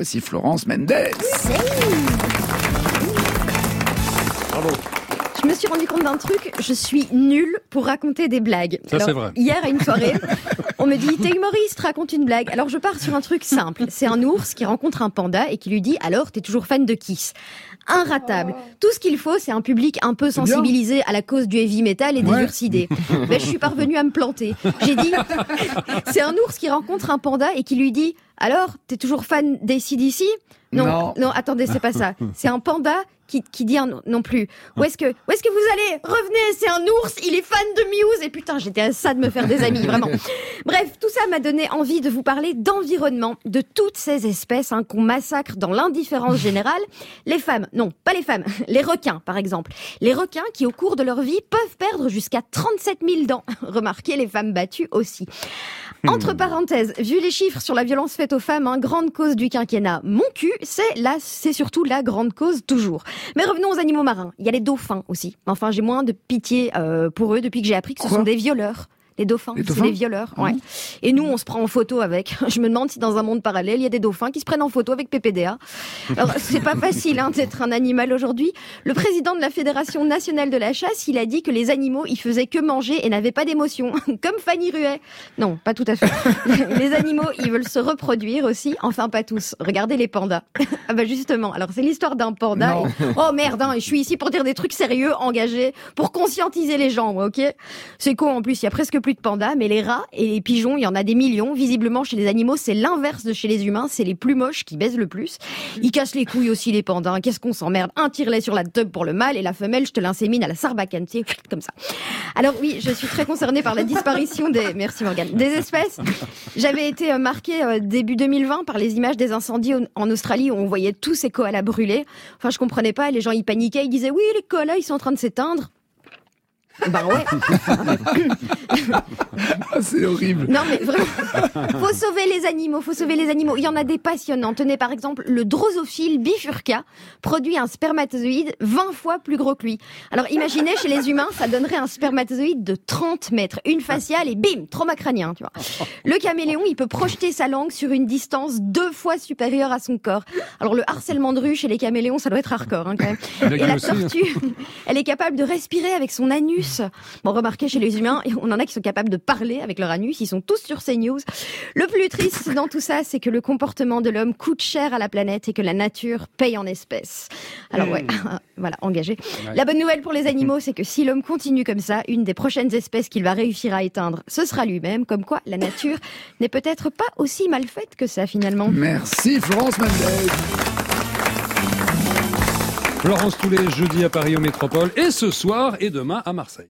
Voici Florence Mendes. Bravo. Je me suis rendu compte d'un truc, je suis nulle pour raconter des blagues. Ça, c'est vrai. Hier à une soirée, on me dit t'es humoriste, raconte une blague. Alors je pars sur un truc simple. C'est un ours qui rencontre un panda et qui lui dit alors t'es toujours fan de Kiss. Inratable. Tout ce qu'il faut, c'est un public un peu sensibilisé à la cause du heavy metal et des Ouais. ursidés. Mais je suis parvenue à me planter. J'ai dit c'est un ours qui rencontre un panda et qui lui dit alors t'es toujours fan des CDC non, Non. attendez, c'est pas ça. C'est un panda qui, qui dit un non, non plus. Où est-ce que, où est-ce que vous allez? Revenez, c'est un ours, il est fan de Muse. Et putain, j'étais à ça de me faire des amis, vraiment. Bref, tout ça m'a donné envie de vous parler d'environnement, de toutes ces espèces hein, qu'on massacre dans l'indifférence générale. Les femmes, non, pas les femmes, les requins, par exemple. Les requins qui, au cours de leur vie, peuvent perdre jusqu'à 37 000 dents. Remarquez les femmes battues aussi. Entre parenthèses, vu les chiffres sur la violence faite aux femmes, hein, grande cause du quinquennat, mon cul, c'est là, c'est surtout la grande cause toujours. Mais revenons aux animaux marins. Il y a les dauphins aussi. Enfin, j'ai moins de pitié euh, pour eux depuis que j'ai appris que ce Quoi sont des violeurs. Les dauphins, Les c'est des violeurs. Ouais. Et nous, on se prend en photo avec. Je me demande si dans un monde parallèle, il y a des dauphins qui se prennent en photo avec PPDA. Alors, c'est pas facile hein, d'être un animal aujourd'hui. Le président de la Fédération nationale de la chasse, il a dit que les animaux, ils faisaient que manger et n'avaient pas d'émotion, comme Fanny Ruet. Non, pas tout à fait. les animaux, ils veulent se reproduire aussi. Enfin, pas tous. Regardez les pandas. ah bah justement. Alors, c'est l'histoire d'un panda. Et- Oh merde, hein, je suis ici pour dire des trucs sérieux, engagés, pour conscientiser les gens, ok? C'est con en plus, il y a presque plus de pandas, mais les rats et les pigeons, il y en a des millions. Visiblement, chez les animaux, c'est l'inverse de chez les humains, c'est les plus moches qui baisent le plus. Ils cassent les couilles aussi, les pandas. hein. Qu'est-ce qu'on s'emmerde? Un tire-lait sur la tub pour le mâle et la femelle, je te l'insémine à la sarbacane, tu sais, comme ça. Alors oui, je suis très concernée par la disparition des... Merci Morgane. Des espèces. J'avais été euh, marquée euh, début 2020 par les images des incendies en Australie où on voyait tous ces koalas brûler. Enfin, je comprenais pas. Les gens, ils paniquaient. Ils disaient, oui, les koalas, ils sont en train de s'éteindre. Bah ouais. C'est horrible. Non mais vraiment, faut sauver les animaux, faut sauver les animaux. Il y en a des passionnants. Tenez par exemple, le drosophile bifurca produit un spermatozoïde 20 fois plus gros que lui. Alors imaginez chez les humains, ça donnerait un spermatozoïde de 30 mètres, une faciale et bim, trauma crânien, tu vois. Le caméléon, il peut projeter sa langue sur une distance deux fois supérieure à son corps. Alors le harcèlement de rue chez les caméléons, ça doit être hardcore hein, quand même. Et la hein. tortue, elle est capable de respirer avec son anus. Bon, remarquez, chez les humains, on en a qui sont capables de parler avec leur anus. Ils sont tous sur CNews. Le plus triste dans tout ça, c'est que le comportement de l'homme coûte cher à la planète et que la nature paye en espèces. Alors ouais, voilà, engagé. La bonne nouvelle pour les animaux, c'est que si l'homme continue comme ça, une des prochaines espèces qu'il va réussir à éteindre, ce sera lui-même. Comme quoi, la nature n'est peut-être pas aussi mal faite que ça finalement. Merci Florence Mendes. Florence tous les jeudis à Paris au Métropole et ce soir et demain à Marseille.